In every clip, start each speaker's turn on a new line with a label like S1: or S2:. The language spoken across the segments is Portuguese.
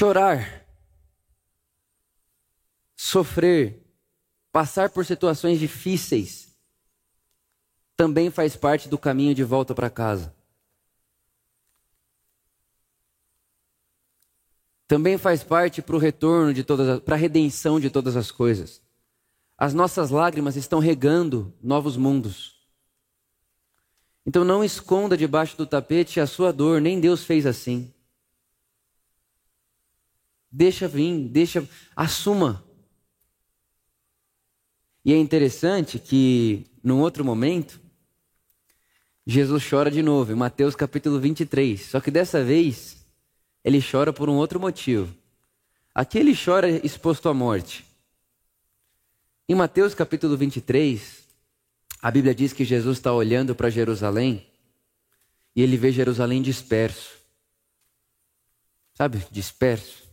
S1: Chorar, sofrer, passar por situações difíceis, também faz parte do caminho de volta para casa. Também faz parte para o retorno de todas, para a redenção de todas as coisas. As nossas lágrimas estão regando novos mundos. Então não esconda debaixo do tapete a sua dor, nem Deus fez assim. Deixa vir, deixa, assuma. E é interessante que, num outro momento, Jesus chora de novo, em Mateus capítulo 23. Só que dessa vez, ele chora por um outro motivo. Aqui ele chora exposto à morte. Em Mateus capítulo 23, a Bíblia diz que Jesus está olhando para Jerusalém e ele vê Jerusalém disperso. Sabe, disperso.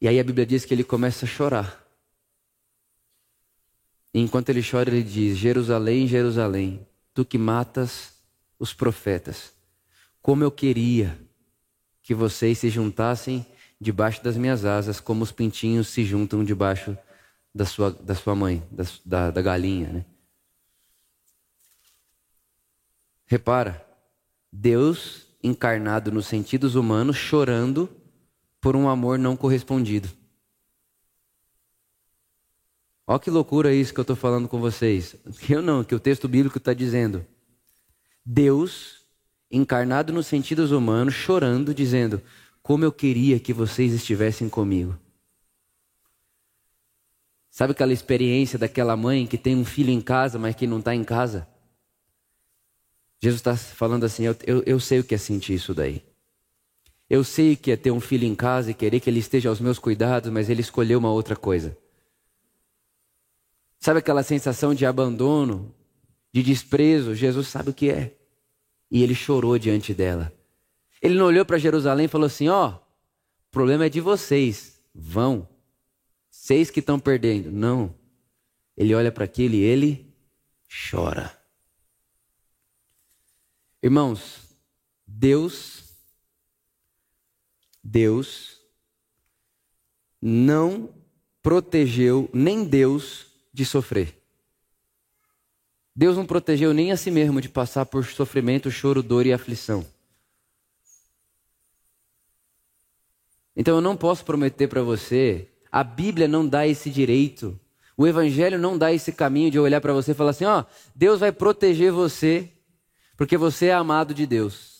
S1: E aí a Bíblia diz que ele começa a chorar. E enquanto ele chora, ele diz: Jerusalém, Jerusalém, tu que matas os profetas, como eu queria que vocês se juntassem debaixo das minhas asas, como os pintinhos se juntam debaixo da sua, da sua mãe, da, da, da galinha. Né? Repara, Deus encarnado nos sentidos humanos, chorando por um amor não correspondido. Olha que loucura isso que eu estou falando com vocês. Eu não, que o texto bíblico está dizendo. Deus, encarnado nos sentidos humanos, chorando, dizendo: Como eu queria que vocês estivessem comigo. Sabe aquela experiência daquela mãe que tem um filho em casa, mas que não está em casa? Jesus está falando assim: eu, eu, eu sei o que é sentir isso daí. Eu sei que é ter um filho em casa e querer que ele esteja aos meus cuidados, mas ele escolheu uma outra coisa. Sabe aquela sensação de abandono, de desprezo? Jesus sabe o que é. E ele chorou diante dela. Ele não olhou para Jerusalém e falou assim: Ó, oh, o problema é de vocês, vão. Vocês que estão perdendo. Não. Ele olha para aquilo e ele chora. Irmãos, Deus Deus não protegeu nem Deus de sofrer. Deus não protegeu nem a si mesmo de passar por sofrimento, choro, dor e aflição. Então eu não posso prometer para você, a Bíblia não dá esse direito, o Evangelho não dá esse caminho de olhar para você e falar assim: ó, Deus vai proteger você, porque você é amado de Deus.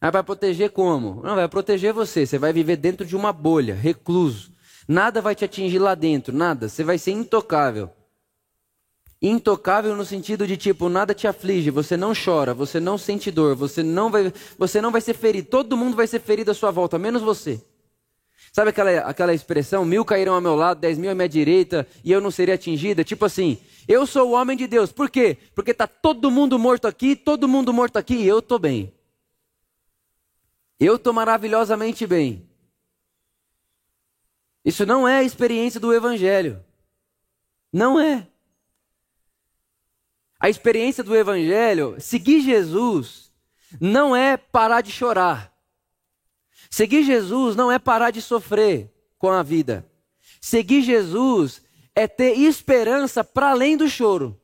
S1: Aí vai proteger como? Não, vai proteger você. Você vai viver dentro de uma bolha, recluso. Nada vai te atingir lá dentro, nada. Você vai ser intocável. Intocável no sentido de tipo, nada te aflige, você não chora, você não sente dor, você não vai, você não vai ser ferido. Todo mundo vai ser ferido à sua volta, menos você. Sabe aquela, aquela expressão, mil cairão ao meu lado, dez mil à minha direita, e eu não seria atingida? Tipo assim, eu sou o homem de Deus. Por quê? Porque está todo mundo morto aqui, todo mundo morto aqui, e eu estou bem. Eu estou maravilhosamente bem. Isso não é a experiência do Evangelho. Não é. A experiência do Evangelho, seguir Jesus, não é parar de chorar. Seguir Jesus não é parar de sofrer com a vida. Seguir Jesus é ter esperança para além do choro,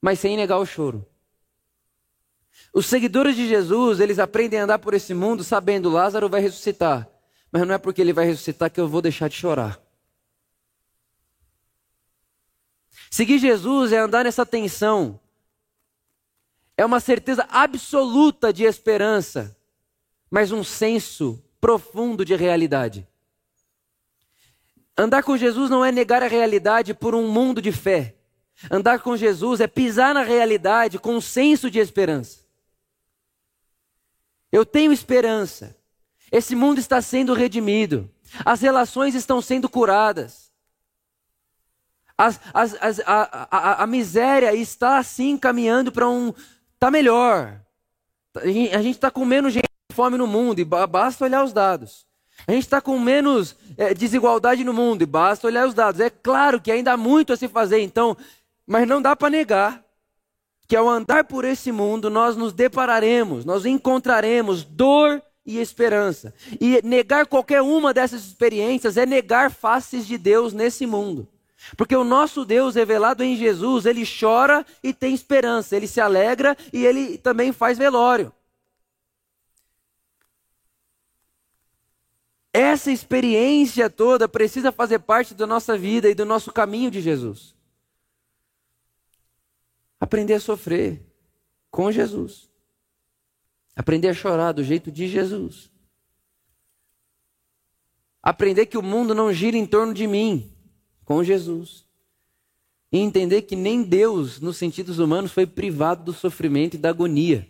S1: mas sem negar o choro. Os seguidores de Jesus, eles aprendem a andar por esse mundo sabendo Lázaro vai ressuscitar. Mas não é porque ele vai ressuscitar que eu vou deixar de chorar. Seguir Jesus é andar nessa tensão. É uma certeza absoluta de esperança, mas um senso profundo de realidade. Andar com Jesus não é negar a realidade por um mundo de fé. Andar com Jesus é pisar na realidade com um senso de esperança. Eu tenho esperança. Esse mundo está sendo redimido. As relações estão sendo curadas. As, as, as, a, a, a, miséria está assim caminhando para um. Está melhor. A gente está com menos gente fome no mundo e basta olhar os dados. A gente está com menos é, desigualdade no mundo e basta olhar os dados. É claro que ainda há muito a se fazer, então, mas não dá para negar que ao andar por esse mundo nós nos depararemos, nós encontraremos dor e esperança. E negar qualquer uma dessas experiências é negar faces de Deus nesse mundo. Porque o nosso Deus revelado em Jesus, ele chora e tem esperança, ele se alegra e ele também faz velório. Essa experiência toda precisa fazer parte da nossa vida e do nosso caminho de Jesus. Aprender a sofrer com Jesus. Aprender a chorar do jeito de Jesus. Aprender que o mundo não gira em torno de mim, com Jesus. E entender que nem Deus, nos sentidos humanos, foi privado do sofrimento e da agonia.